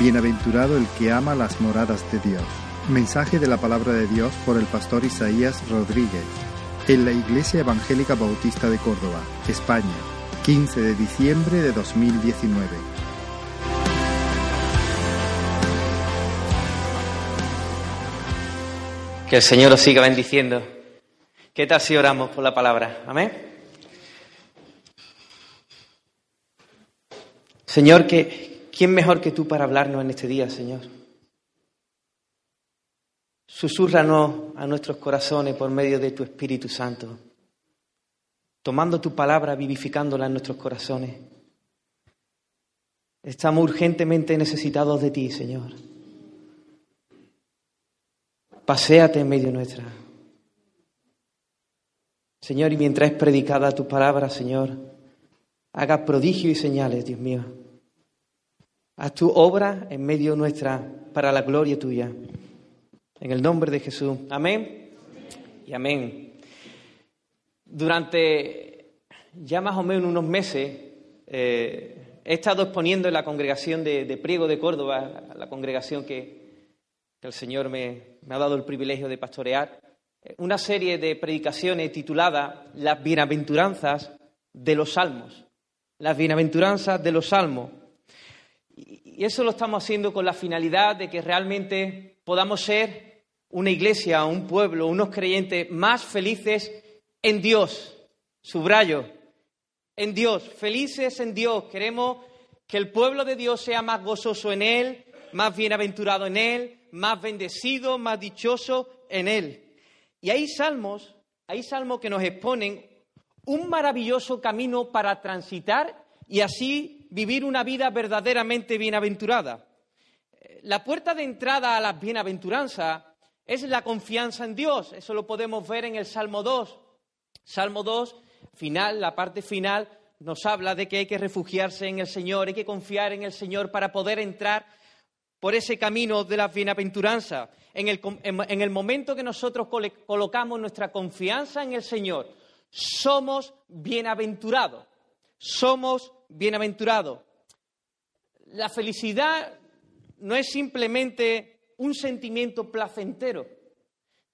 Bienaventurado el que ama las moradas de Dios. Mensaje de la palabra de Dios por el pastor Isaías Rodríguez. En la Iglesia Evangélica Bautista de Córdoba, España, 15 de diciembre de 2019. Que el Señor os siga bendiciendo. ¿Qué tal si oramos por la palabra? Amén. Señor, que, ¿quién mejor que tú para hablarnos en este día, Señor? Susúrranos a nuestros corazones por medio de tu Espíritu Santo, tomando tu palabra, vivificándola en nuestros corazones. Estamos urgentemente necesitados de ti, Señor. Paséate en medio nuestra. Señor, y mientras es predicada tu palabra, Señor, haga prodigios y señales, Dios mío. Haz tu obra en medio nuestra para la gloria tuya. En el nombre de Jesús. Amén. Y amén. Durante ya más o menos unos meses eh, he estado exponiendo en la congregación de, Priego de Córdoba, la congregación que, el Señor me, me ha dado el privilegio de pastorear, una serie de predicaciones titulada Las bienaventuranzas de los salmos. Las bienaventuranzas de los salmos. Y eso lo estamos haciendo con la finalidad de que realmente podamos ser una iglesia, un pueblo, unos creyentes más felices en Dios. Subrayo, en Dios, felices en Dios. Queremos que el pueblo de Dios sea más gozoso en Él, más bienaventurado en Él, más bendecido, más dichoso en Él. Y hay salmos, hay salmos que nos exponen un maravilloso camino para transitar y así vivir una vida verdaderamente bienaventurada. La puerta de entrada a la bienaventuranza es la confianza en Dios. Eso lo podemos ver en el Salmo 2. Salmo 2, final, la parte final, nos habla de que hay que refugiarse en el Señor, hay que confiar en el Señor para poder entrar por ese camino de la bienaventuranza. En el, en el momento que nosotros colocamos nuestra confianza en el Señor, somos bienaventurados. Somos bienaventurados. La felicidad no es simplemente un sentimiento placentero.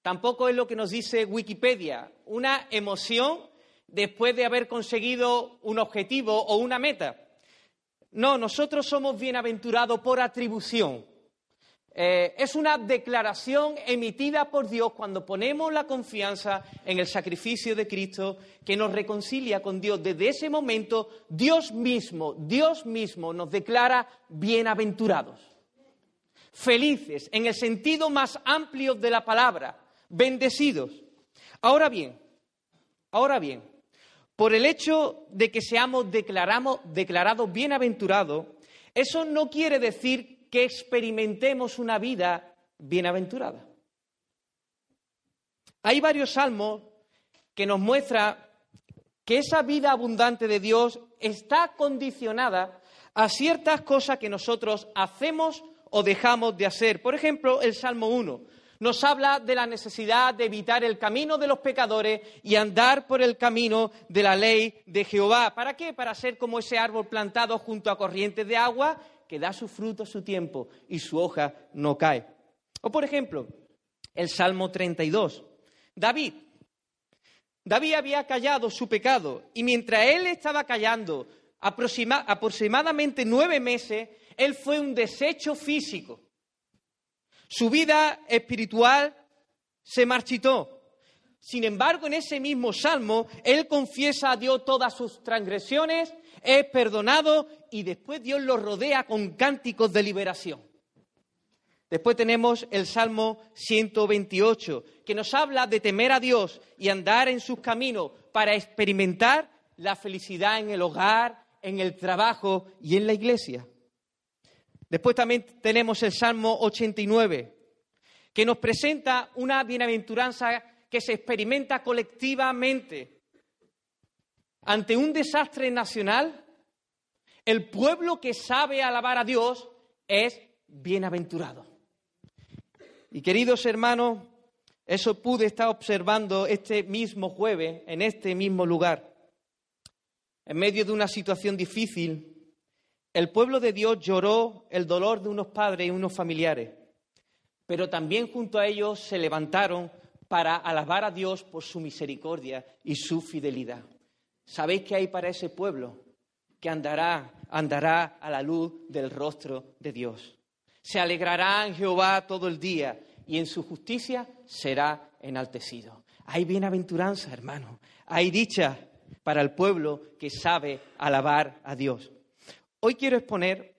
Tampoco es lo que nos dice Wikipedia, una emoción después de haber conseguido un objetivo o una meta. No, nosotros somos bienaventurados por atribución. Eh, es una declaración emitida por Dios cuando ponemos la confianza en el sacrificio de Cristo que nos reconcilia con Dios. Desde ese momento, Dios mismo, Dios mismo nos declara bienaventurados, felices, en el sentido más amplio de la palabra, bendecidos. Ahora bien, ahora bien, por el hecho de que seamos declarados bienaventurados, eso no quiere decir que experimentemos una vida bienaventurada. Hay varios salmos que nos muestran que esa vida abundante de Dios está condicionada a ciertas cosas que nosotros hacemos o dejamos de hacer. Por ejemplo, el Salmo 1 nos habla de la necesidad de evitar el camino de los pecadores y andar por el camino de la ley de Jehová. ¿Para qué? Para ser como ese árbol plantado junto a corrientes de agua que da su fruto a su tiempo y su hoja no cae. O por ejemplo, el Salmo 32. David. David había callado su pecado y mientras él estaba callando aproximadamente nueve meses, él fue un desecho físico. Su vida espiritual se marchitó. Sin embargo, en ese mismo salmo, él confiesa a Dios todas sus transgresiones, es perdonado y después Dios lo rodea con cánticos de liberación. Después tenemos el Salmo 128, que nos habla de temer a Dios y andar en sus caminos para experimentar la felicidad en el hogar, en el trabajo y en la iglesia. Después también tenemos el Salmo 89, que nos presenta una bienaventuranza que se experimenta colectivamente. Ante un desastre nacional, el pueblo que sabe alabar a Dios es bienaventurado. Y queridos hermanos, eso pude estar observando este mismo jueves, en este mismo lugar, en medio de una situación difícil el pueblo de Dios lloró el dolor de unos padres y unos familiares, pero también junto a ellos se levantaron para alabar a Dios por su misericordia y su fidelidad. ¿Sabéis qué hay para ese pueblo? Que andará, andará a la luz del rostro de Dios. Se alegrará en Jehová todo el día y en su justicia será enaltecido. Hay bienaventuranza, hermano. Hay dicha para el pueblo que sabe alabar a Dios. Hoy quiero exponer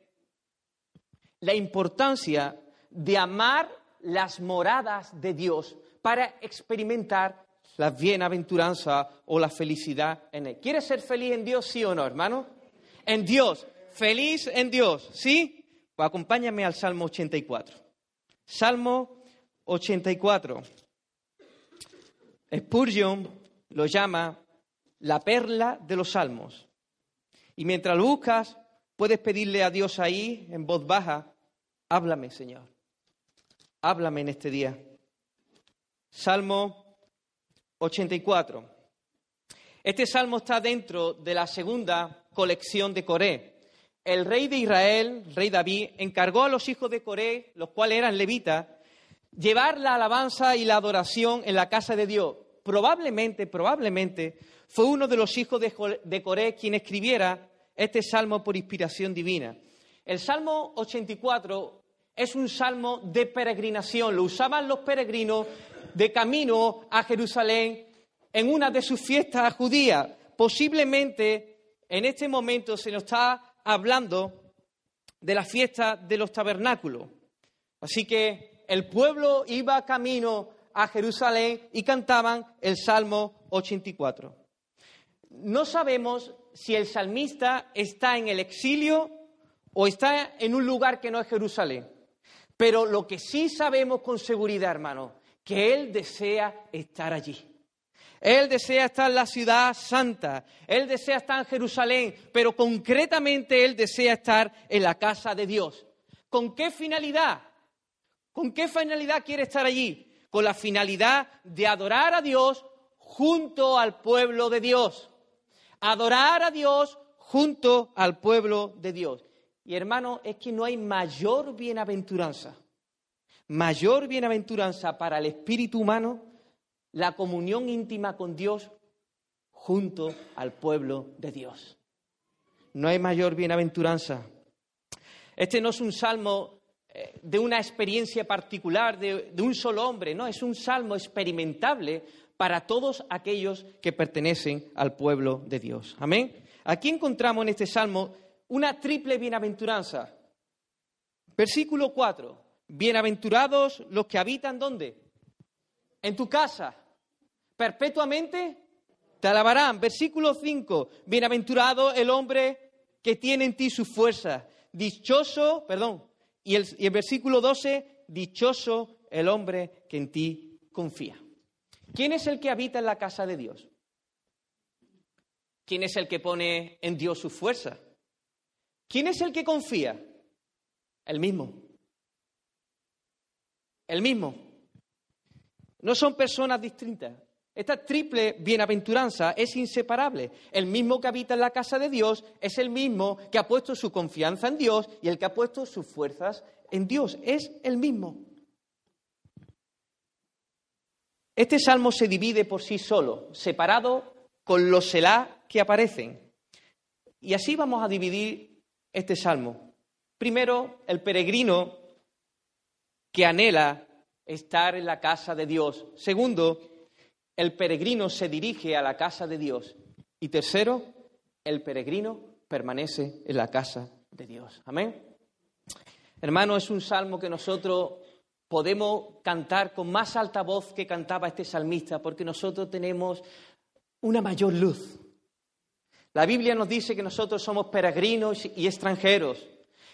la importancia de amar las moradas de Dios para experimentar la bienaventuranza o la felicidad en Él. ¿Quieres ser feliz en Dios, sí o no, hermano? En Dios, feliz en Dios, ¿sí? Pues acompáñame al Salmo 84. Salmo 84. Spurgeon lo llama la perla de los salmos. Y mientras lo buscas, puedes pedirle a Dios ahí, en voz baja, háblame, Señor. Háblame en este día. Salmo 84. Este salmo está dentro de la segunda colección de Coré. El rey de Israel, rey David, encargó a los hijos de Coré, los cuales eran levitas, llevar la alabanza y la adoración en la casa de Dios. Probablemente, probablemente, fue uno de los hijos de Coré quien escribiera este salmo por inspiración divina. El Salmo 84 es un salmo de peregrinación, lo usaban los peregrinos de camino a Jerusalén en una de sus fiestas judías. Posiblemente en este momento se nos está hablando de la fiesta de los tabernáculos. Así que el pueblo iba camino a Jerusalén y cantaban el Salmo 84. No sabemos si el salmista está en el exilio o está en un lugar que no es Jerusalén. Pero lo que sí sabemos con seguridad, hermano, que Él desea estar allí. Él desea estar en la ciudad santa, Él desea estar en Jerusalén, pero concretamente Él desea estar en la casa de Dios. ¿Con qué finalidad? ¿Con qué finalidad quiere estar allí? Con la finalidad de adorar a Dios junto al pueblo de Dios. Adorar a Dios junto al pueblo de Dios. Y hermano, es que no hay mayor bienaventuranza mayor bienaventuranza para el espíritu humano la comunión íntima con Dios junto al pueblo de Dios. No hay mayor bienaventuranza. Este no es un salmo eh, de una experiencia particular de, un solo hombre, no, es un salmo experimentable para todos aquellos que pertenecen al pueblo de Dios. Amén. Aquí encontramos en este salmo una triple bienaventuranza. Versículo 4. Bienaventurados los que habitan ¿dónde? En tu casa. Perpetuamente te alabarán. Versículo 5. Bienaventurado el hombre que tiene en ti su fuerza. Dichoso, perdón. Y el, y el versículo 12, dichoso el hombre que en ti confía. ¿Quién es el que habita en la casa de Dios? ¿Quién es el que pone en Dios su fuerza? ¿Quién es el que confía? El mismo el mismo. No son personas distintas. Esta triple bienaventuranza es inseparable. El mismo que habita en la casa de Dios es el mismo que ha puesto su confianza en Dios y el que ha puesto sus fuerzas en Dios. Es el mismo. Este salmo se divide por sí solo, separado con los Selah que aparecen. Y así vamos a dividir este salmo. Primero, el peregrino que anhela estar en la casa de Dios. Segundo, el peregrino se dirige a la casa de Dios. Y tercero, el peregrino permanece en la casa de Dios. Amén. Hermano, es un salmo que nosotros podemos cantar con más alta voz que cantaba este salmista, porque nosotros tenemos una mayor luz. La Biblia nos dice que nosotros somos peregrinos y extranjeros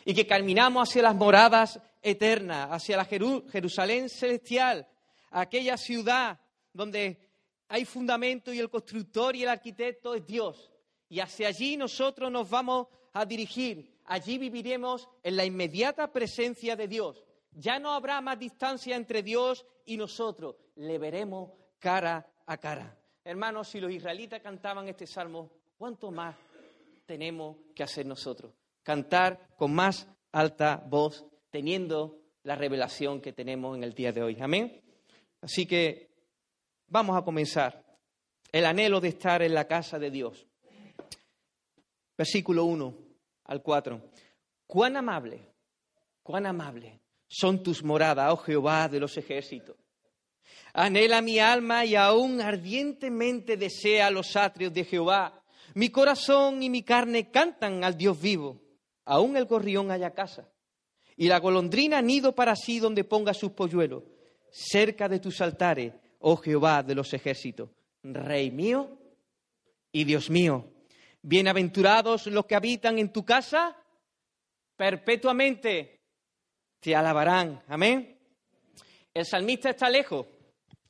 y que caminamos hacia las moradas eternas, hacia la Jerusalén celestial, aquella ciudad donde hay fundamento y el constructor y el arquitecto es Dios. Y hacia allí nosotros nos vamos a dirigir. Allí viviremos en la inmediata presencia de Dios. Ya no habrá más distancia entre Dios y nosotros. Le veremos cara a cara. Hermanos, si los israelitas cantaban este salmo, ¿cuánto más tenemos que hacer nosotros? cantar con más alta voz, teniendo la revelación que tenemos en el día de hoy. Amén. Así que vamos a comenzar. El anhelo de estar en la casa de Dios. Versículo 1 al 4. Cuán amable, cuán amable son tus moradas, oh Jehová de los ejércitos. Anhela mi alma y aún ardientemente desea los atrios de Jehová. Mi corazón y mi carne cantan al Dios vivo. Aún el gorrión haya casa. Y la golondrina nido para sí donde ponga sus polluelos. Cerca de tus altares, oh Jehová de los ejércitos. Rey mío y Dios mío. Bienaventurados los que habitan en tu casa, perpetuamente te alabarán. Amén. El salmista está lejos,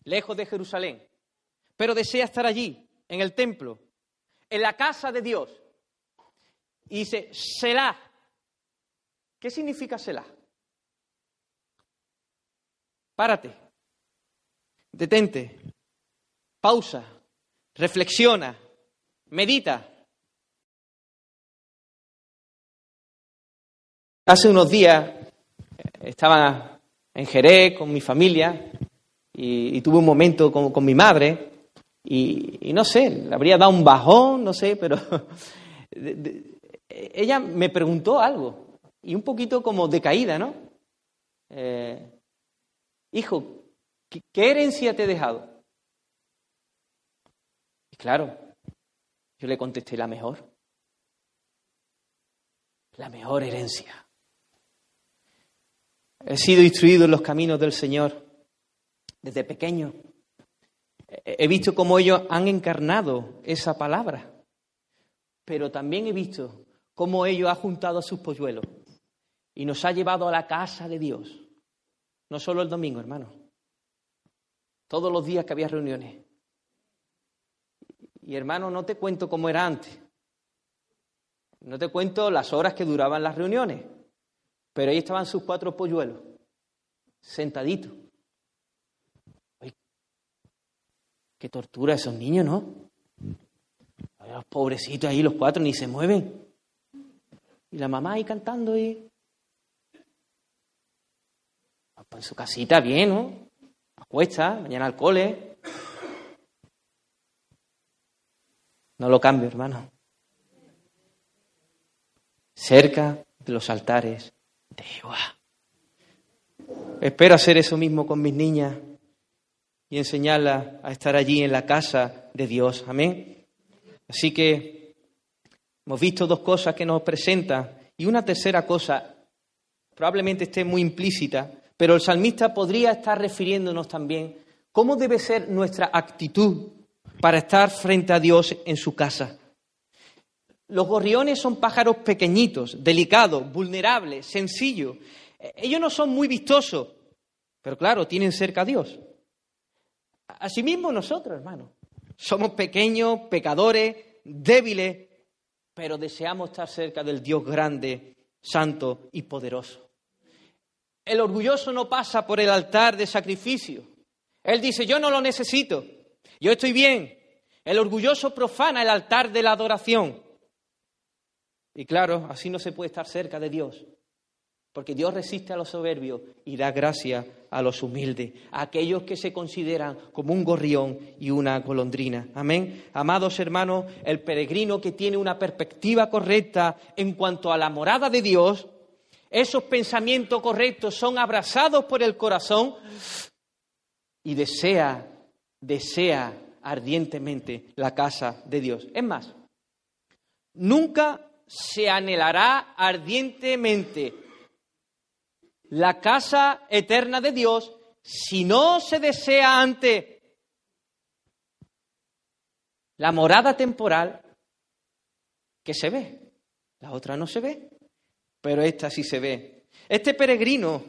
lejos de Jerusalén, pero desea estar allí, en el templo, en la casa de Dios. Y dice, Selah. ¿Qué significa Selah? Párate, detente, pausa, reflexiona, medita. Hace unos días estaba en Jerez con mi familia y, tuve un momento con, mi madre y, no sé, le habría dado un bajón, no sé, pero ella me preguntó algo y un poquito como decaída, ¿no? Eh, hijo, ¿qué herencia te he dejado? Y claro, yo le contesté la mejor, la mejor herencia. He sido instruido en los caminos del Señor desde pequeño. He visto cómo ellos han encarnado esa palabra, pero también he visto cómo ellos han juntado a sus polluelos y nos ha llevado a la casa de Dios. No solo el domingo, hermano. Todos los días que había reuniones. Y hermano, no te cuento cómo era antes. No te cuento las horas que duraban las reuniones. Pero ahí estaban sus cuatro polluelos, sentaditos. qué tortura esos niños, ¿no? Los pobrecitos ahí, los cuatro, ni se mueven. Y la mamá ahí cantando y... En su casita bien, ¿no? Acuesta, mañana al cole. No lo cambio, hermano. Cerca de los altares de Jehová. Espero hacer eso mismo con mis niñas y enseñarlas a estar allí en la casa de Dios. Amén. Así que hemos visto dos cosas que nos presentan y una tercera cosa probablemente esté muy implícita, pero el salmista podría estar refiriéndonos también cómo debe ser nuestra actitud para estar frente a Dios en su casa. Los gorriones son pájaros pequeñitos, delicados, vulnerables, sencillos. Ellos no son muy vistosos, pero claro, tienen cerca a Dios. Asimismo nosotros, hermanos, somos pequeños, pecadores, débiles, pero deseamos estar cerca del Dios grande, santo y poderoso. El orgulloso no pasa por el altar de sacrificio. Él dice, yo no lo necesito, yo estoy bien. El orgulloso profana el altar de la adoración. Y claro, así no se puede estar cerca de Dios, porque Dios resiste a los soberbios y da gracia a los humildes, a aquellos que se consideran como un gorrión y una golondrina. Amén. Amados hermanos, el peregrino que tiene una perspectiva correcta en cuanto a la morada de Dios, esos pensamientos correctos son abrazados por el corazón y desea, desea ardientemente la casa de Dios. Es más, nunca se anhelará ardientemente la casa eterna de Dios si no se desea ante la morada temporal que se ve. La otra no se ve, pero esta sí se ve. Este peregrino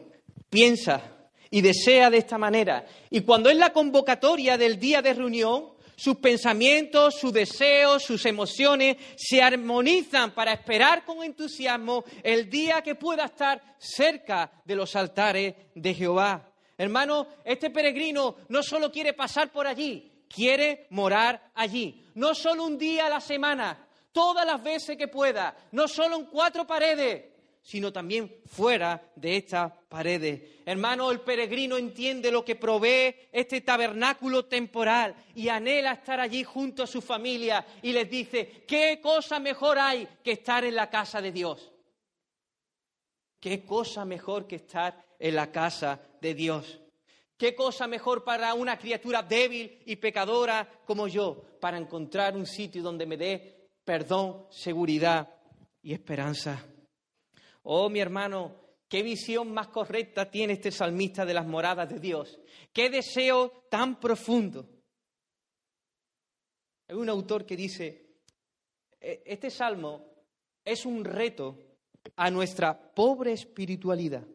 piensa y desea de esta manera. Y cuando es la convocatoria del día de reunión, sus pensamientos, sus deseos, sus emociones se armonizan para esperar con entusiasmo el día que pueda estar cerca de los altares de Jehová. Hermano, este peregrino no solo quiere pasar por allí, quiere morar allí. No solo un día a la semana, todas las veces que pueda, no solo en cuatro paredes, sino también fuera de estas paredes. Hermano, el peregrino entiende lo que provee este tabernáculo temporal y anhela estar allí junto a su familia y les dice, ¿qué cosa mejor hay que estar en la casa de Dios? ¿Qué cosa mejor que estar en la casa de Dios? ¿Qué cosa mejor para una criatura débil y pecadora como yo para encontrar un sitio donde me dé perdón, seguridad y esperanza? Oh, mi hermano, qué visión más correcta tiene este salmista de las moradas de Dios. Qué deseo tan profundo. Hay un autor que dice, e, este salmo es un reto a nuestra pobre espiritualidad.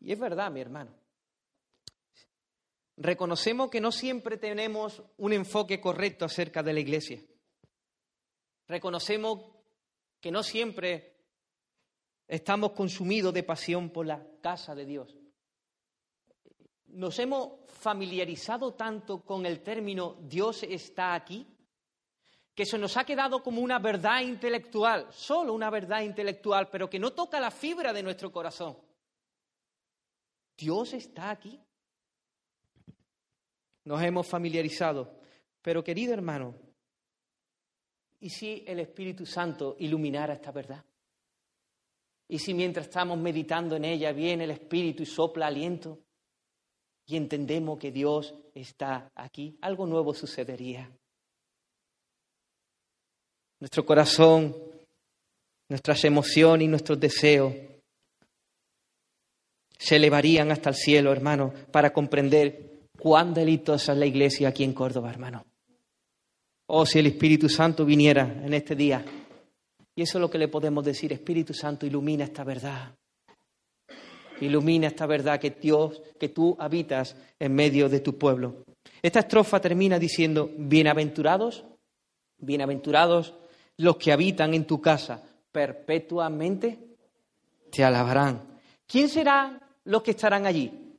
Y es verdad, mi hermano. Reconocemos que no siempre tenemos un enfoque correcto acerca de la iglesia. Reconocemos que no siempre Estamos consumidos de pasión por la casa de Dios. Nos hemos familiarizado tanto con el término Dios está aquí que se nos ha quedado como una verdad intelectual, solo una verdad intelectual, pero que no toca la fibra de nuestro corazón. Dios está aquí. Nos hemos familiarizado. Pero querido hermano, ¿y si el Espíritu Santo iluminara esta verdad? Y si mientras estamos meditando en ella viene el Espíritu y sopla aliento y entendemos que Dios está aquí, algo nuevo sucedería. Nuestro corazón, nuestras emociones y nuestros deseos se elevarían hasta el cielo, hermano, para comprender cuán delitosa es la iglesia aquí en Córdoba, hermano. Oh, si el Espíritu Santo viniera en este día y eso es lo que le podemos decir, Espíritu Santo, ilumina esta verdad. Ilumina esta verdad que Dios, que tú habitas en medio de tu pueblo. Esta estrofa termina diciendo, bienaventurados, bienaventurados los que habitan en tu casa, perpetuamente te alabarán. ¿Quién serán los que estarán allí?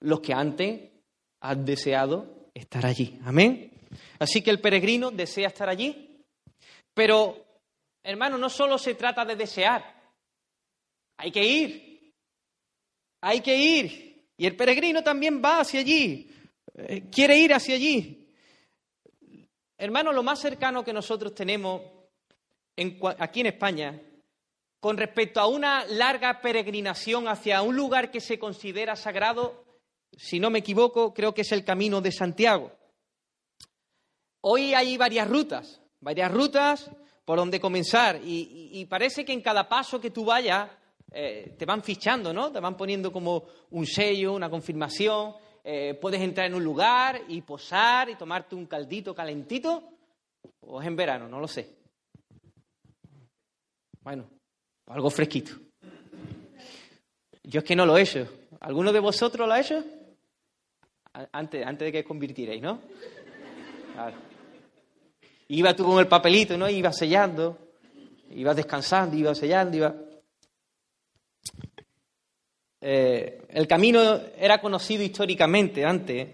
Los que antes han deseado estar allí. Amén. Así que el peregrino desea estar allí, pero hermano, no solo se trata de desear, hay que ir, hay que ir. Y el peregrino también va hacia allí, eh, quiere ir hacia allí. Hermano, lo más cercano que nosotros tenemos aquí en España con respecto a una larga peregrinación hacia un lugar que se considera sagrado, si no me equivoco, creo que es el Camino de Santiago. Hoy hay varias rutas, varias rutas por dónde comenzar. Y, parece que en cada paso que tú vayas eh, te van fichando, ¿no? Te van poniendo como un sello, una confirmación. Eh, puedes entrar en un lugar y posar y tomarte un caldito calentito. O es en verano, no lo sé. Bueno, algo fresquito. Yo es que no lo he hecho. ¿Alguno de vosotros lo ha hecho? Antes, antes de que os convirtierais, ¿no? Iba tú con el papelito, ¿no? Iba sellando, iba descansando, iba sellando, iba... Eh, el camino era conocido históricamente antes.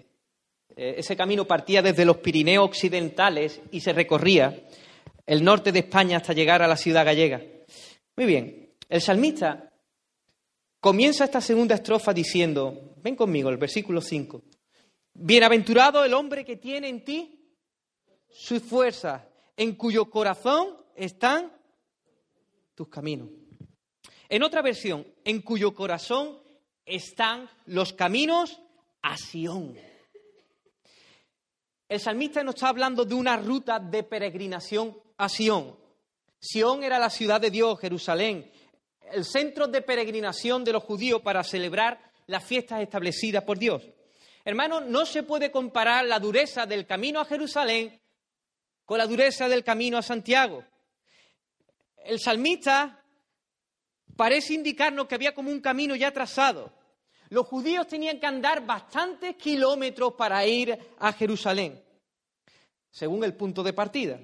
Eh, ese camino partía desde los Pirineos occidentales y se recorría el norte de España hasta llegar a la ciudad gallega. Muy bien, el salmista comienza esta segunda estrofa diciendo, ven conmigo, el versículo 5, Bienaventurado el hombre que tiene en ti sus fuerzas, en cuyo corazón están tus caminos. En otra versión, en cuyo corazón están los caminos a Sión. El salmista nos está hablando de una ruta de peregrinación a Sión. Sión era la ciudad de Dios, Jerusalén, el centro de peregrinación de los judíos para celebrar las fiestas establecidas por Dios. Hermano, no se puede comparar la dureza del camino a Jerusalén con la dureza del camino a Santiago. El salmista parece indicarnos que había como un camino ya trazado. Los judíos tenían que andar bastantes kilómetros para ir a Jerusalén, según el punto de partida.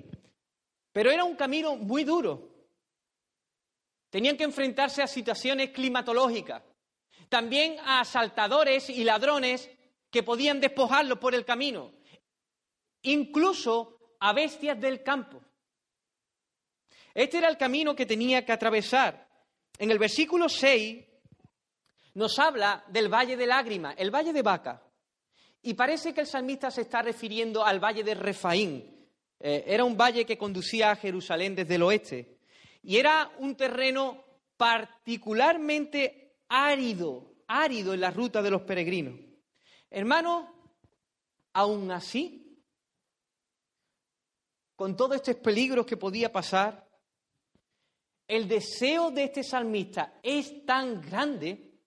Pero era un camino muy duro. Tenían que enfrentarse a situaciones climatológicas, también a asaltadores y ladrones que podían despojarlos por el camino. Incluso a bestias del campo. Este era el camino que tenía que atravesar. En el versículo 6 nos habla del valle de lágrimas, el valle de Vaca. Y parece que el salmista se está refiriendo al valle de Refaín. Eh, era un valle que conducía a Jerusalén desde el oeste. Y era un terreno particularmente árido, árido en la ruta de los peregrinos. Hermano, aún así, con todos estos peligros que podía pasar, el deseo de este salmista es tan grande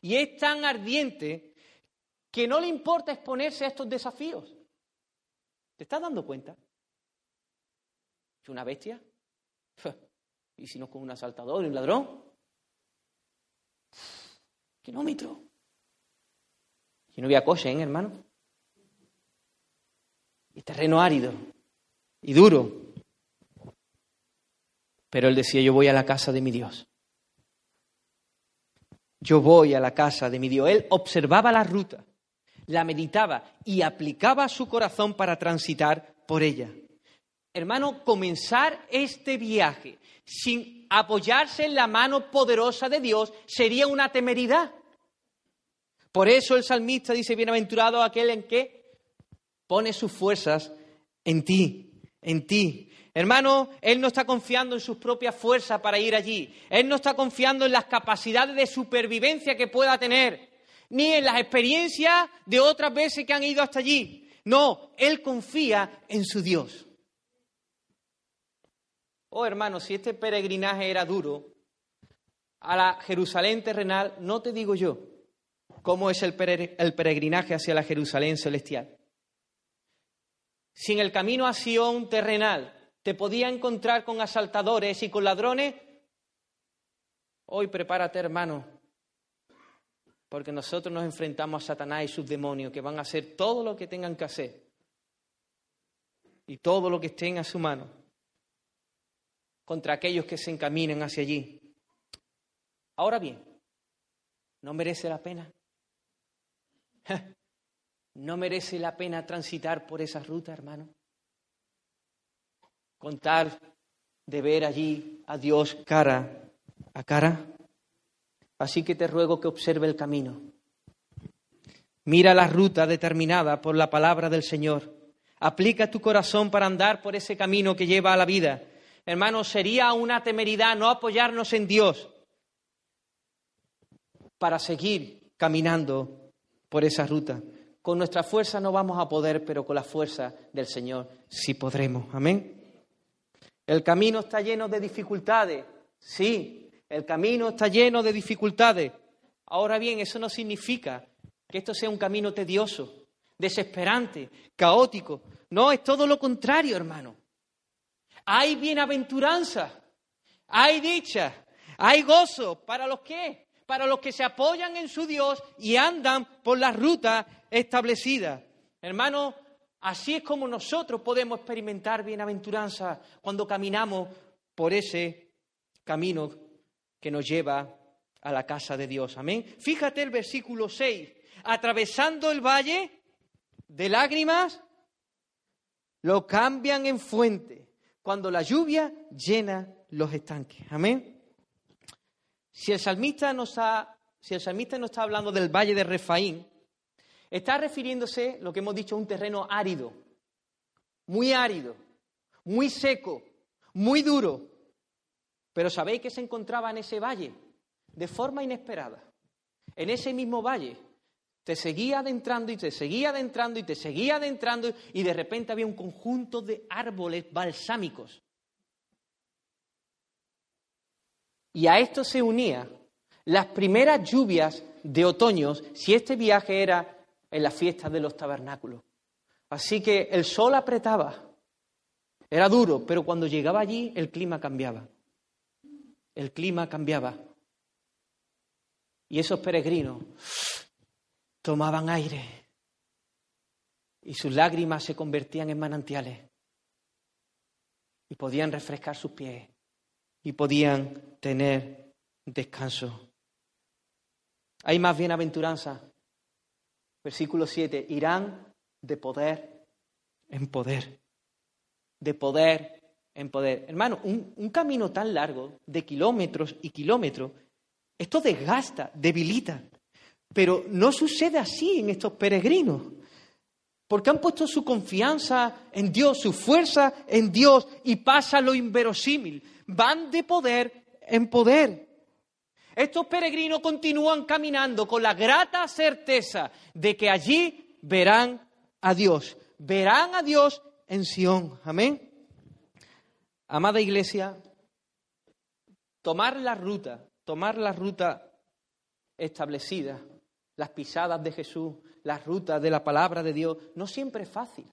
y es tan ardiente que no le importa exponerse a estos desafíos. ¿Te estás dando cuenta? ¿Es una bestia? ¿Y si no con un asaltador y un ladrón? Kilómetro. Y no había coche, ¿eh, hermano? Y terreno árido y duro. Pero él decía, yo voy a la casa de mi Dios. Yo voy a la casa de mi Dios. Él observaba la ruta, la meditaba y aplicaba su corazón para transitar por ella. Hermano, comenzar este viaje sin apoyarse en la mano poderosa de Dios sería una temeridad. Por eso el salmista dice, bienaventurado aquel en que pone sus fuerzas en ti, en ti. Hermano, Él no está confiando en sus propias fuerzas para ir allí. Él no está confiando en las capacidades de supervivencia que pueda tener, ni en las experiencias de otras veces que han ido hasta allí. No, Él confía en su Dios. Oh, hermano, si este peregrinaje era duro, a la Jerusalén terrenal, no te digo yo cómo es el peregrinaje hacia la Jerusalén celestial. Si en el camino a Sion terrenal te podía encontrar con asaltadores y con ladrones, hoy prepárate, hermano, porque nosotros nos enfrentamos a Satanás y sus demonios, que van a hacer todo lo que tengan que hacer y todo lo que estén a su mano contra aquellos que se encaminen hacia allí. Ahora bien, ¿no merece la pena? ¿No merece la pena transitar por esa ruta, hermano? contar de ver allí a Dios cara a cara. Así que te ruego que observe el camino. Mira la ruta determinada por la palabra del Señor. Aplica tu corazón para andar por ese camino que lleva a la vida. Hermanos, sería una temeridad no apoyarnos en Dios para seguir caminando por esa ruta. Con nuestra fuerza no vamos a poder, pero con la fuerza del Señor sí podremos. Amén. El camino está lleno de dificultades. Sí, el camino está lleno de dificultades. Ahora bien, eso no significa que esto sea un camino tedioso, desesperante, caótico. No, es todo lo contrario, hermano. Hay bienaventuranza, hay dicha, hay gozo. ¿Para los qué? Para los que se apoyan en su Dios y andan por la ruta establecida. Hermano, Así es como nosotros podemos experimentar bienaventuranza cuando caminamos por ese camino que nos lleva a la casa de Dios. Amén. Fíjate el versículo 6. Atravesando el valle de lágrimas, lo cambian en fuente cuando la lluvia llena los estanques. Amén. Si el salmista no está, si el salmista no está hablando del valle de Refaín, Está refiriéndose, lo que hemos dicho, a un terreno árido, muy árido, muy seco, muy duro. Pero ¿sabéis que se encontraba en ese valle? De forma inesperada. En ese mismo valle te seguía adentrando y te seguía adentrando y te seguía adentrando y de repente había un conjunto de árboles balsámicos. Y a esto se unía las primeras lluvias de otoño, si este viaje era en la fiesta de los tabernáculos. Así que el sol apretaba, era duro, pero cuando llegaba allí el clima cambiaba. El clima cambiaba. Y esos peregrinos tomaban aire y sus lágrimas se convertían en manantiales y podían refrescar sus pies y podían tener descanso. Hay más bienaventuranza Versículo 7, irán de poder en poder. de poder en poder. Hermano, un, un camino tan largo, de kilómetros y kilómetros, esto desgasta, debilita. Pero no sucede así en estos peregrinos, porque han puesto su confianza en Dios, su fuerza en Dios, y pasa lo inverosímil. Van de poder en poder. Estos peregrinos continúan caminando con la grata certeza de que allí verán a Dios, verán a Dios en Sión. Amén. Amada iglesia, tomar la ruta, tomar la ruta establecida las pisadas de Jesús, las rutas de la palabra de Dios, no siempre es fácil.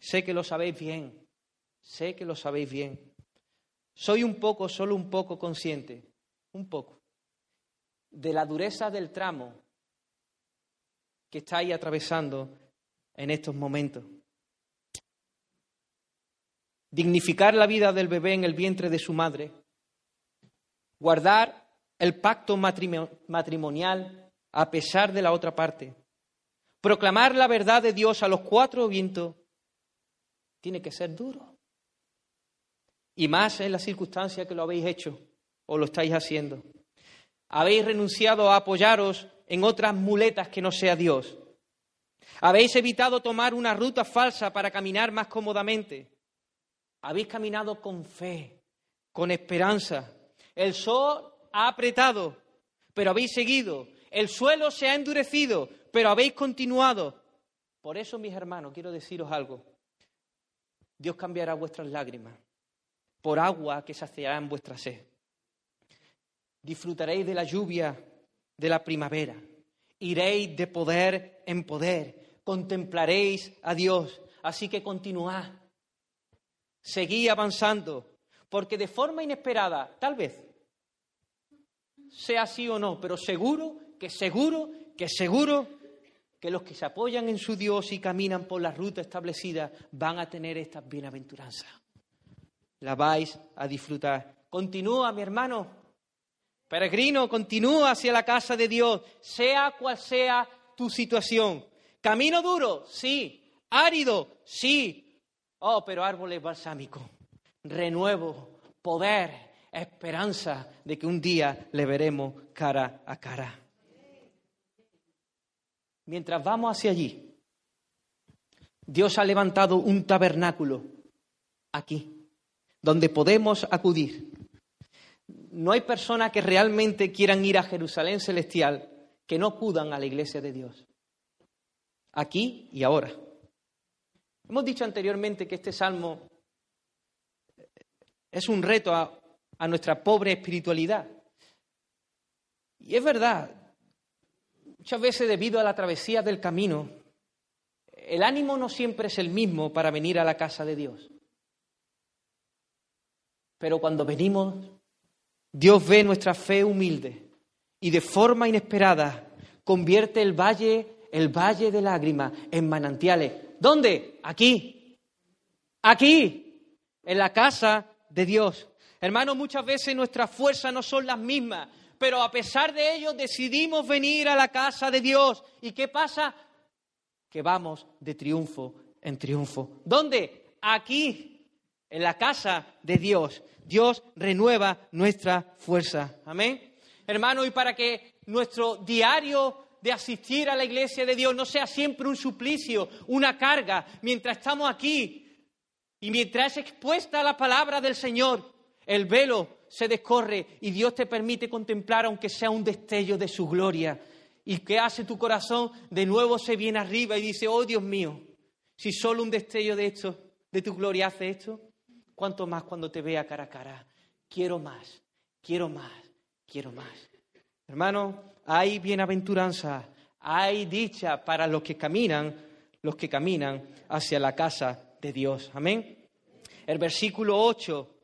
Sé que lo sabéis bien, sé que lo sabéis bien. Soy un poco, solo un poco consciente, un poco, de la dureza del tramo que estáis atravesando en estos momentos. Dignificar la vida del bebé en el vientre de su madre, guardar el pacto matrimonial a pesar de la otra parte. Proclamar la verdad de Dios a los cuatro vientos tiene que ser duro. Y más en la circunstancia que lo habéis hecho o lo estáis haciendo. Habéis renunciado a apoyaros en otras muletas que no sea Dios. Habéis evitado tomar una ruta falsa para caminar más cómodamente. Habéis caminado con fe, con esperanza. El sol ha apretado, pero habéis seguido. El suelo se ha endurecido, pero habéis continuado. Por eso, mis hermanos, quiero deciros algo. Dios cambiará vuestras lágrimas por agua que saciará en vuestra sed. Disfrutaréis de la lluvia de la primavera. Iréis de poder en poder. Contemplaréis a Dios. Así que continuad. Seguid avanzando. Porque de forma inesperada, tal vez, sea así o no, pero seguro que seguro que seguro que los que se apoyan en su Dios y caminan por la ruta establecida van a tener estas bienaventuranzas. La vais a disfrutar. Continúa, mi hermano. Peregrino, continúa hacia la casa de Dios, sea cual sea tu situación. Camino duro, sí. Árido, sí. Oh, pero árboles balsámicos. Renuevo, poder, esperanza de que un día le veremos cara a cara. Mientras vamos hacia allí, Dios ha levantado un tabernáculo aquí, donde podemos acudir. No hay personas que realmente quieran ir a Jerusalén celestial que no acudan a la iglesia de Dios. Aquí y ahora. Hemos dicho anteriormente que este salmo es un reto a a nuestra pobre espiritualidad. Y es verdad, muchas veces debido a la travesía del camino, el ánimo no siempre es el mismo para venir a la casa de Dios. Pero cuando venimos, Dios ve nuestra fe humilde y de forma inesperada convierte el valle, el valle de lágrimas, en manantiales. ¿Dónde? Aquí. Aquí, en la casa de Dios. Hermanos, muchas veces nuestras fuerzas no son las mismas, pero a pesar de ello decidimos venir a la casa de Dios. ¿Y qué pasa? Que vamos de triunfo en triunfo. ¿Dónde? Aquí, en la casa de Dios. Dios renueva nuestra fuerza. Amén. Hermano, y para que nuestro diario de asistir a la iglesia de Dios no sea siempre un suplicio, una carga, mientras estamos aquí y mientras es expuesta la palabra del Señor, el velo se descorre y Dios te permite contemplar, aunque sea un destello de su gloria. ¿Y qué hace tu corazón? De nuevo se viene arriba y dice, oh Dios mío, si solo un destello de esto, de tu gloria hace esto, ¿cuánto más cuando te vea cara a cara? Quiero más, quiero más, quiero más. Hermano, hay bienaventuranza, hay dicha para los que caminan, los que caminan hacia la casa de Dios. Amén. El versículo 8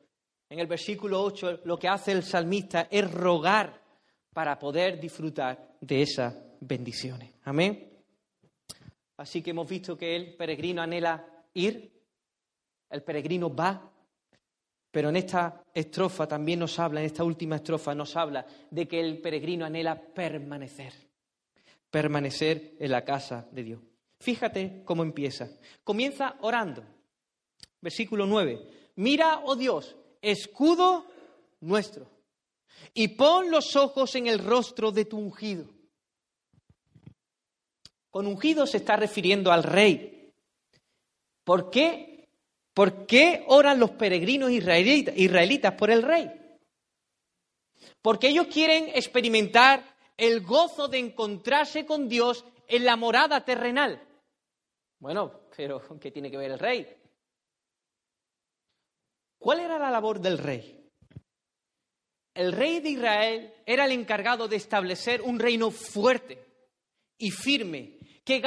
en el versículo 8 lo que hace el salmista es rogar para poder disfrutar de esas bendiciones. Amén. Así que hemos visto que el peregrino anhela ir, el peregrino va, pero en esta estrofa también nos habla, en esta última estrofa nos habla de que el peregrino anhela permanecer, permanecer en la casa de Dios. Fíjate cómo empieza. Comienza orando. versículo 9. Mira, oh Dios, escudo nuestro, y pon los ojos en el rostro de tu ungido. Con ungido se está refiriendo al rey. ¿Por qué? ¿Por qué oran los peregrinos israelitas, por el rey? Porque ellos quieren experimentar el gozo de encontrarse con Dios en la morada terrenal. Bueno, pero ¿qué tiene que ver el rey? ¿Cuál era la labor del rey? El rey de Israel era el encargado de establecer un reino fuerte y firme que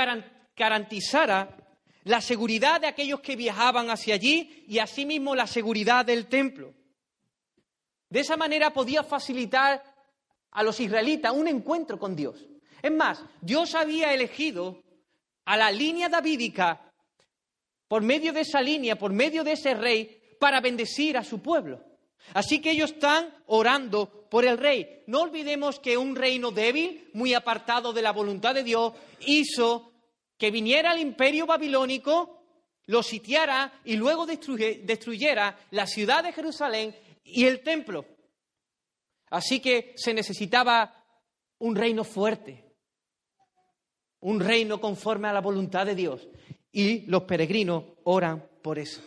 garantizara la seguridad de aquellos que viajaban hacia allí y asimismo la seguridad del templo. De esa manera podía facilitar a los israelitas un encuentro con Dios. Es más, Dios había elegido a la línea davídica por medio de esa línea, por medio de ese rey, para bendecir a su pueblo. Así que ellos están orando por el rey. No olvidemos que un reino débil, muy apartado de la voluntad de Dios, hizo que viniera el imperio babilónico, lo sitiara y luego destruyera la ciudad de Jerusalén y el templo. Así que se necesitaba un reino fuerte, un reino conforme a la voluntad de Dios. Y los peregrinos oran por eso.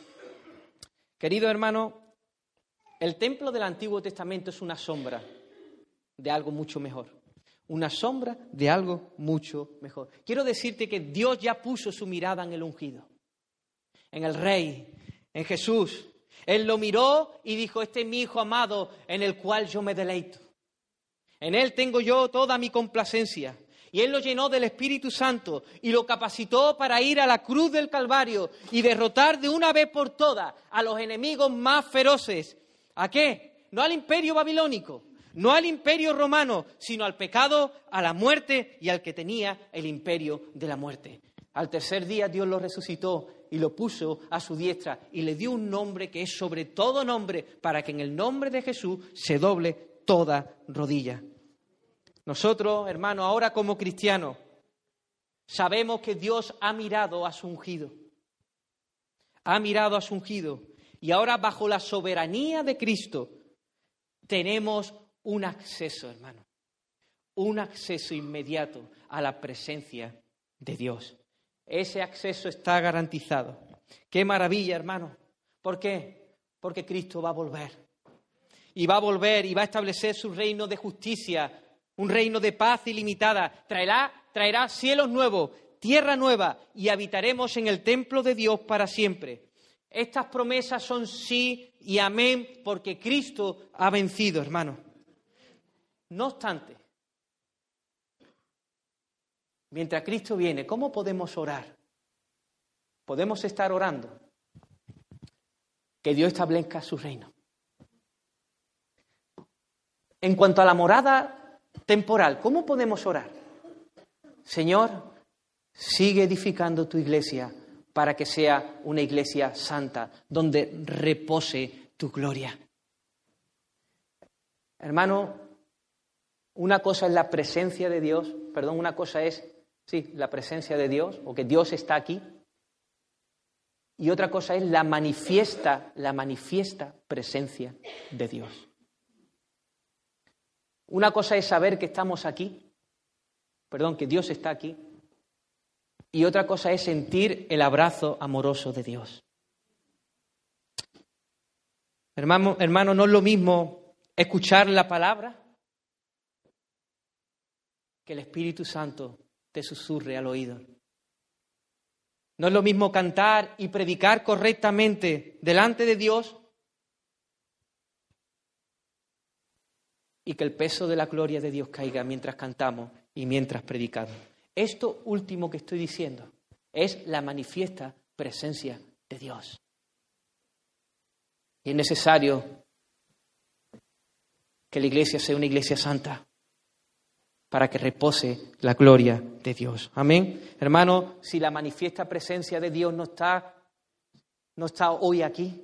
Querido hermano, el templo del Antiguo Testamento es una sombra de algo mucho mejor. Una sombra de algo mucho mejor. Quiero decirte que Dios ya puso su mirada en el ungido, en el Rey, en Jesús. Él lo miró y dijo, este es mi Hijo amado en el cual yo me deleito. En Él tengo yo toda mi complacencia. Y Él lo llenó del Espíritu Santo y lo capacitó para ir a la cruz del Calvario y derrotar de una vez por todas a los enemigos más feroces. ¿A qué? No al imperio babilónico, no al imperio romano, sino al pecado, a la muerte y al que tenía el imperio de la muerte. Al tercer día Dios lo resucitó y lo puso a su diestra y le dio un nombre que es sobre todo nombre, para que en el nombre de Jesús se doble toda rodilla. Nosotros, hermanos, ahora como cristianos, sabemos que Dios ha mirado a su ungido. Ha mirado a su ungido. Y ahora bajo la soberanía de Cristo tenemos un acceso, hermano. Un acceso inmediato a la presencia de Dios. Ese acceso está garantizado. Qué maravilla, hermano. ¿Por qué? Porque Cristo va a volver. Y va a volver y va a establecer su reino de justicia, un reino de paz ilimitada. Traerá, traerá cielos nuevos, tierra nueva y habitaremos en el templo de Dios para siempre. Estas promesas son sí y amén porque Cristo ha vencido, hermano. No obstante, mientras Cristo viene, ¿cómo podemos orar? Podemos estar orando que Dios establezca su reino. En cuanto a la morada temporal. ¿Cómo podemos orar? Señor, sigue edificando tu iglesia para que sea una iglesia santa, donde repose tu gloria. Hermano, una cosa es la presencia de Dios, perdón, una cosa es, sí, la presencia de Dios, o que Dios está aquí, y otra cosa es la manifiesta, la manifiesta presencia de Dios. Una cosa es saber que estamos aquí, perdón, que Dios está aquí, y otra cosa es sentir el abrazo amoroso de Dios. Hermano, hermano, no es lo mismo escuchar la palabra que el Espíritu Santo te susurre al oído. No es lo mismo cantar y predicar correctamente delante de Dios y que el peso de la gloria de Dios caiga mientras cantamos y mientras predicamos. Esto último que estoy diciendo es la manifiesta presencia de Dios. Y es necesario que la iglesia sea una iglesia santa para que repose la gloria de Dios. Amén. Hermano, si la manifiesta presencia de Dios no está, no está hoy aquí,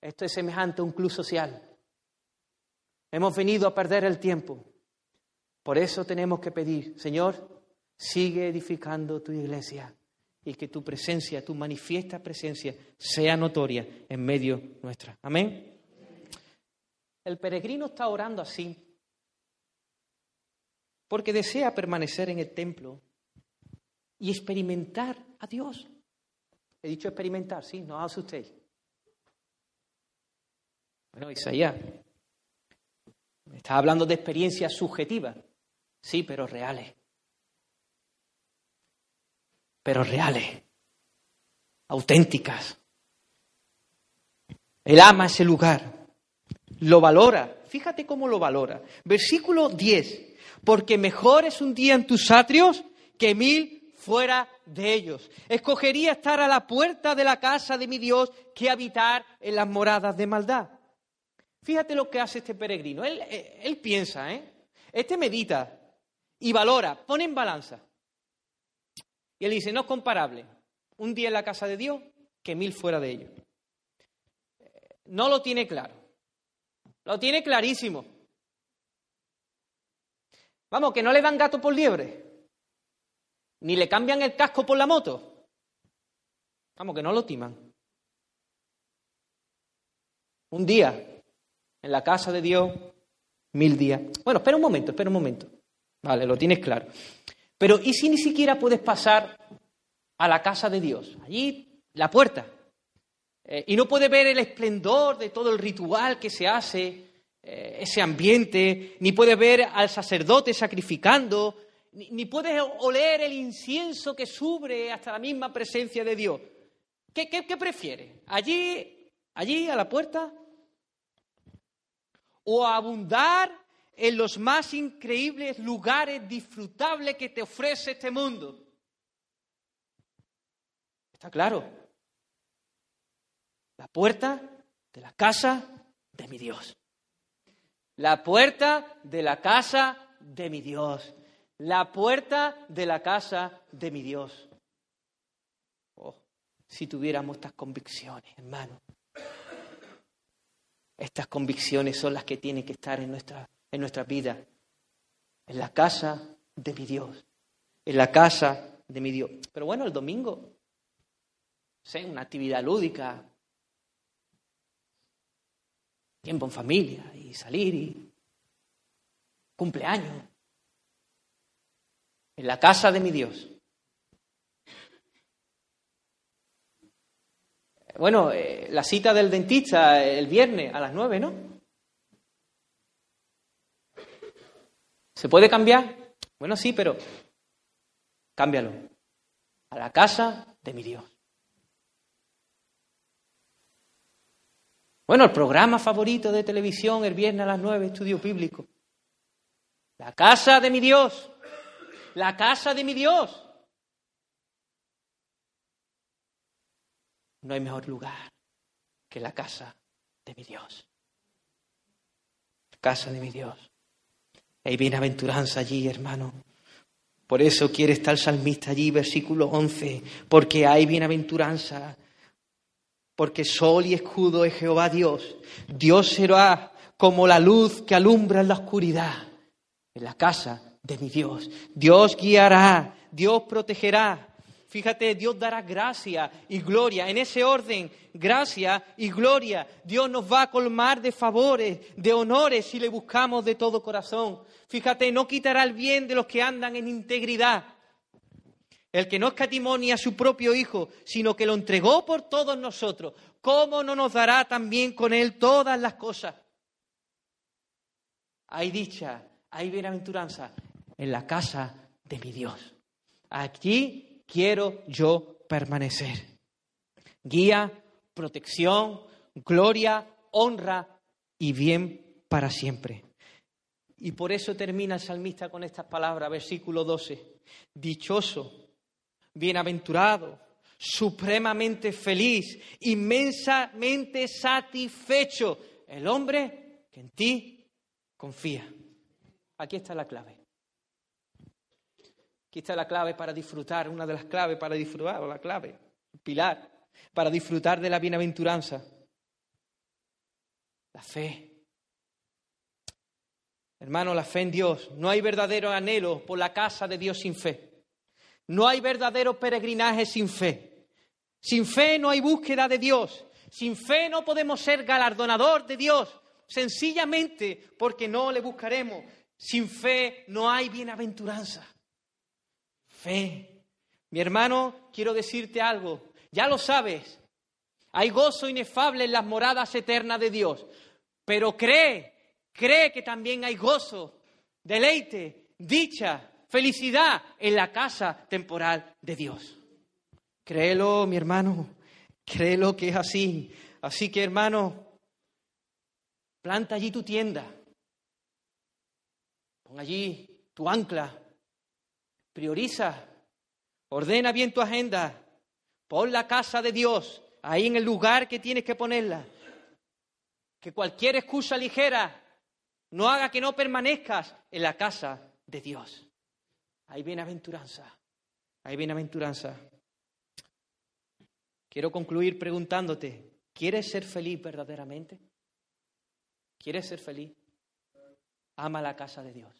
esto es semejante a un club social. Hemos venido a perder el tiempo. Por eso tenemos que pedir, Señor, sigue edificando tu iglesia y que tu presencia, tu manifiesta presencia, sea notoria en medio nuestra. Amén. El peregrino está orando así porque desea permanecer en el templo y experimentar a Dios. He dicho experimentar, sí, no usted. Bueno, Isaías, está hablando de experiencias subjetivas, sí, pero reales. Pero reales, auténticas. Él ama ese lugar, lo valora. Fíjate cómo lo valora. Versículo 10. Porque mejor es un día en tus atrios que mil fuera de ellos. Escogería estar a la puerta de la casa de mi Dios que habitar en las moradas de maldad. Fíjate lo que hace este peregrino. Él, eh, él piensa, ¿eh? Este medita y valora, pone en balanza. Y él dice, no es comparable un día en la casa de Dios que mil fuera de ellos. No lo tiene claro. Lo tiene clarísimo. Vamos, que no le dan gato por liebre ni le cambian el casco por la moto. Vamos, que no lo timan. Un día en la casa de Dios, mil días. Bueno, espera un momento, espera un momento. Vale, lo tienes claro. Pero ¿y si ni siquiera puedes pasar a la casa de Dios? Allí, la puerta. Eh, y no puedes ver el esplendor de todo el ritual que se hace, eh, ese ambiente, ni puedes ver al sacerdote sacrificando, ni, puedes oler el incienso que sube hasta la misma presencia de Dios. ¿Qué, qué, prefieres? ¿Allí, allí a la puerta? ¿O abundar en los más increíbles lugares disfrutables que te ofrece este mundo? Está claro. La puerta de la casa de mi Dios. La puerta de la casa de mi Dios la puerta de la casa de mi Dios. Oh, si tuviéramos estas convicciones, hermano. Estas convicciones son las que tienen que estar en nuestra, en nuestra vida. En la casa de mi Dios. En la casa de mi Dios. Pero bueno, el domingo, sé, una actividad lúdica, tiempo en familia y salir y cumpleaños en la casa de mi Dios. Bueno, eh, la cita del dentista el viernes a las nueve, ¿no? ¿Se puede cambiar? Bueno, sí, pero cámbialo. A la casa de mi Dios. Bueno, el programa favorito de televisión el viernes a las nueve, estudio bíblico. La casa de mi Dios la casa de mi Dios. No hay mejor lugar que la casa de mi Dios. casa de mi Dios. Hay bienaventuranza allí, hermano. Por eso quiere estar el salmista allí, versículo 11, porque hay bienaventuranza, porque sol y escudo es Jehová Dios. Dios será como la luz que alumbra en la oscuridad, en la casa de mi Dios. Dios guiará, Dios protegerá. Fíjate, Dios dará gracia y gloria. En ese orden, gracia y gloria. Dios nos va a colmar de favores, de honores si le buscamos de todo corazón. Fíjate, no quitará el bien de los que andan en integridad. El que no escatimonia a su propio Hijo, sino que lo entregó por todos nosotros. ¿Cómo no nos dará también con Él todas las cosas? Hay dicha, hay bienaventuranza en la casa de mi Dios. Aquí quiero yo permanecer. Guía, protección, gloria, honra y bien para siempre. Y por eso termina el salmista con estas palabras, versículo 12. Dichoso, bienaventurado, supremamente feliz, inmensamente satisfecho el hombre que en ti confía. Aquí está la clave. Aquí está la clave para disfrutar, una de las claves para disfrutar, o la clave, el pilar, para disfrutar de la bienaventuranza. La fe. Hermano, la fe en Dios. No hay verdadero anhelo por la casa de Dios sin fe. No hay verdadero peregrinaje sin fe. Sin fe no hay búsqueda de Dios. Sin fe no podemos ser galardonador de Dios, sencillamente porque no le buscaremos. Sin fe no hay bienaventuranza. Fe. Mi hermano, quiero decirte algo. Ya lo sabes. Hay gozo inefable en las moradas eternas de Dios. Pero cree, cree que también hay gozo, deleite, dicha, felicidad en la casa temporal de Dios. Créelo, mi hermano, créelo que es así. Así que, hermano, planta allí tu tienda, pon allí tu ancla, prioriza, ordena bien tu agenda, pon la casa de Dios ahí en el lugar que tienes que ponerla. Que cualquier excusa ligera no haga que no permanezcas en la casa de Dios. Hay bienaventuranza, hay bienaventuranza. Quiero concluir preguntándote, ¿quieres ser feliz verdaderamente? ¿Quieres ser feliz? Ama la casa de Dios.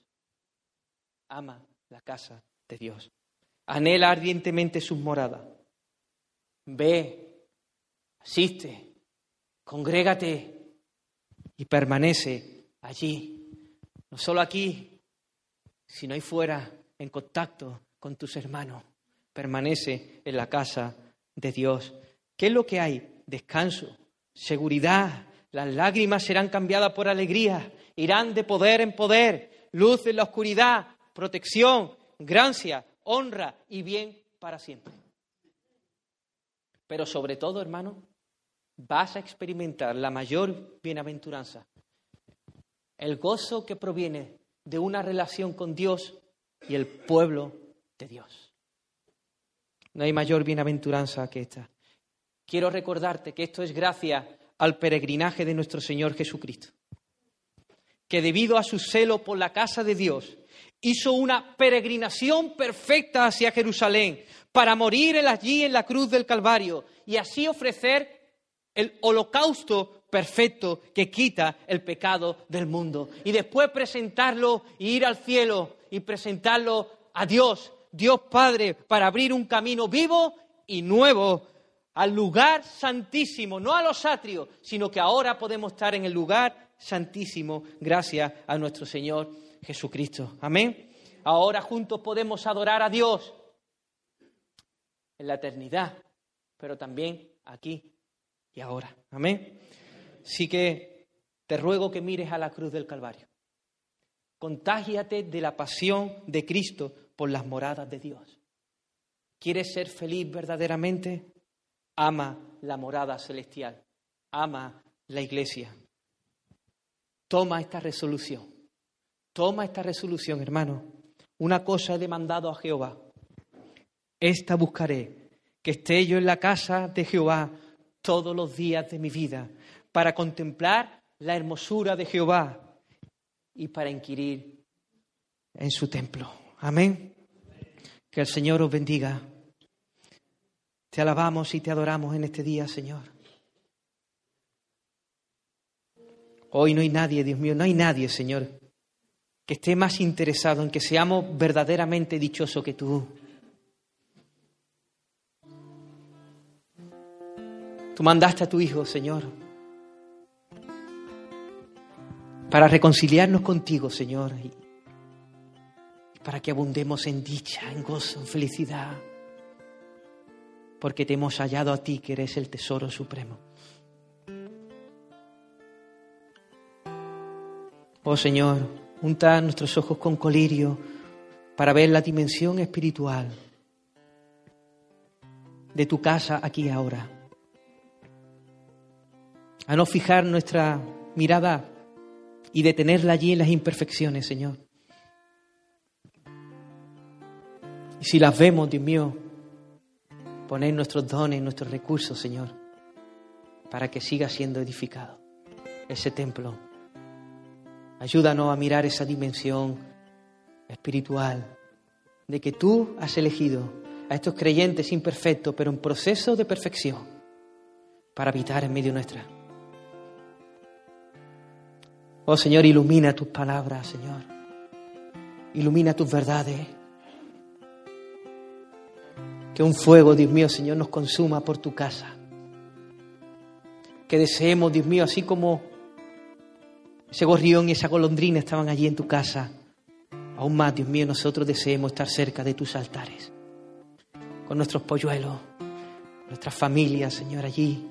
Ama la casa de Dios. Anhela ardientemente sus moradas. Ve, asiste, congrégate y permanece allí. No solo aquí, sino ahí fuera, en contacto con tus hermanos. Permanece en la casa de Dios. ¿Qué es lo que hay? Descanso, seguridad. Las lágrimas serán cambiadas por alegría. Irán de poder en poder. Luz en la oscuridad. Protección, gracia, honra y bien para siempre. Pero sobre todo, hermano, vas a experimentar la mayor bienaventuranza. El gozo que proviene de una relación con Dios y el pueblo de Dios. No hay mayor bienaventuranza que esta. Quiero recordarte que esto es gracias al peregrinaje de nuestro Señor Jesucristo, que debido a su celo por la casa de Dios, hizo una peregrinación perfecta hacia Jerusalén para morir allí en la cruz del Calvario y así ofrecer el holocausto perfecto que quita el pecado del mundo. Y después presentarlo y ir al cielo y presentarlo a Dios, Dios Padre, para abrir un camino vivo y nuevo al lugar santísimo, no a los atrios, sino que ahora podemos estar en el lugar santísimo gracias a nuestro Señor Jesucristo. Amén. Ahora juntos podemos adorar a Dios en la eternidad, pero también aquí y ahora. Amén. Así que te ruego que mires a la cruz del Calvario. Contágiate de la pasión de Cristo por las moradas de Dios. ¿Quieres ser feliz verdaderamente? Ama la morada celestial. Ama la iglesia. Toma esta resolución. Toma esta resolución, hermano. Una cosa he demandado a Jehová. Esta buscaré, que esté yo en la casa de Jehová todos los días de mi vida, para contemplar la hermosura de Jehová y para inquirir en su templo. Amén. Que el Señor os bendiga. Te alabamos y te adoramos en este día, Señor. Hoy no hay nadie, Dios mío, no hay nadie, Señor, que esté más interesado en que seamos verdaderamente dichosos que tú. Tú mandaste a tu Hijo, Señor, para reconciliarnos contigo, Señor, y para que abundemos en dicha, en gozo, en felicidad, porque te hemos hallado a ti, que eres el tesoro supremo. Oh Señor, unta nuestros ojos con colirio para ver la dimensión espiritual de tu casa aquí ahora. A no fijar nuestra mirada y detenerla allí en las imperfecciones, Señor. Y si las vemos, Dios mío, poner nuestros dones, nuestros recursos, Señor, para que siga siendo edificado ese templo. Ayúdanos a mirar esa dimensión espiritual de que tú has elegido a estos creyentes imperfectos, pero en proceso de perfección, para habitar en medio nuestra. Oh Señor, ilumina tus palabras, Señor. Ilumina tus verdades. Que un fuego, Dios mío, Señor, nos consuma por tu casa. Que deseemos, Dios mío, así como ese gorrión y esa golondrina estaban allí en tu casa, aún más, Dios mío, nosotros deseemos estar cerca de tus altares, con nuestros polluelos, nuestras familias, Señor, allí.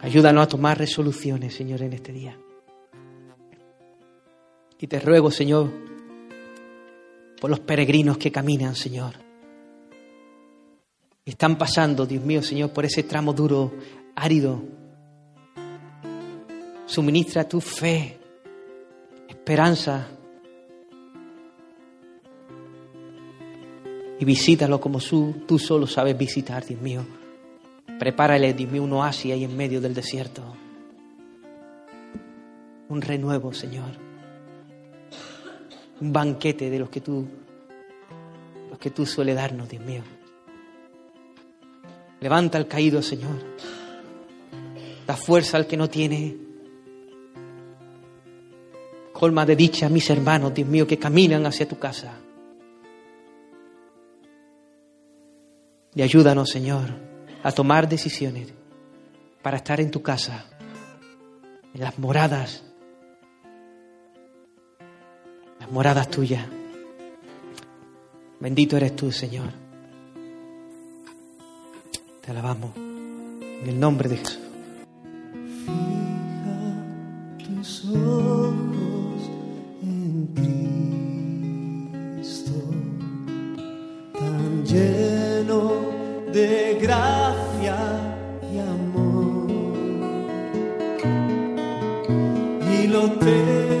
Ayúdanos a tomar resoluciones, Señor, en este día. Y te ruego, Señor, por los peregrinos que caminan, Señor. Están pasando, Dios mío, Señor, por ese tramo duro, árido. Suministra tu fe, esperanza. Y visítalo como tú, solo sabes visitar, Dios mío. Prepárale, mío, un oasis ahí en medio del desierto. Un renuevo, Señor un banquete de los que tú, los que tú sueles darnos, Dios mío. Levanta al caído, Señor. Da fuerza al que no tiene. Colma de dicha a mis hermanos, Dios mío, que caminan hacia tu casa. Y ayúdanos, Señor, a tomar decisiones para estar en tu casa, en las moradas moradas tuyas. Bendito eres tú, Señor. Te alabamos en el nombre de Jesús. Fija tus ojos en Cristo, tan lleno de gracia Y lo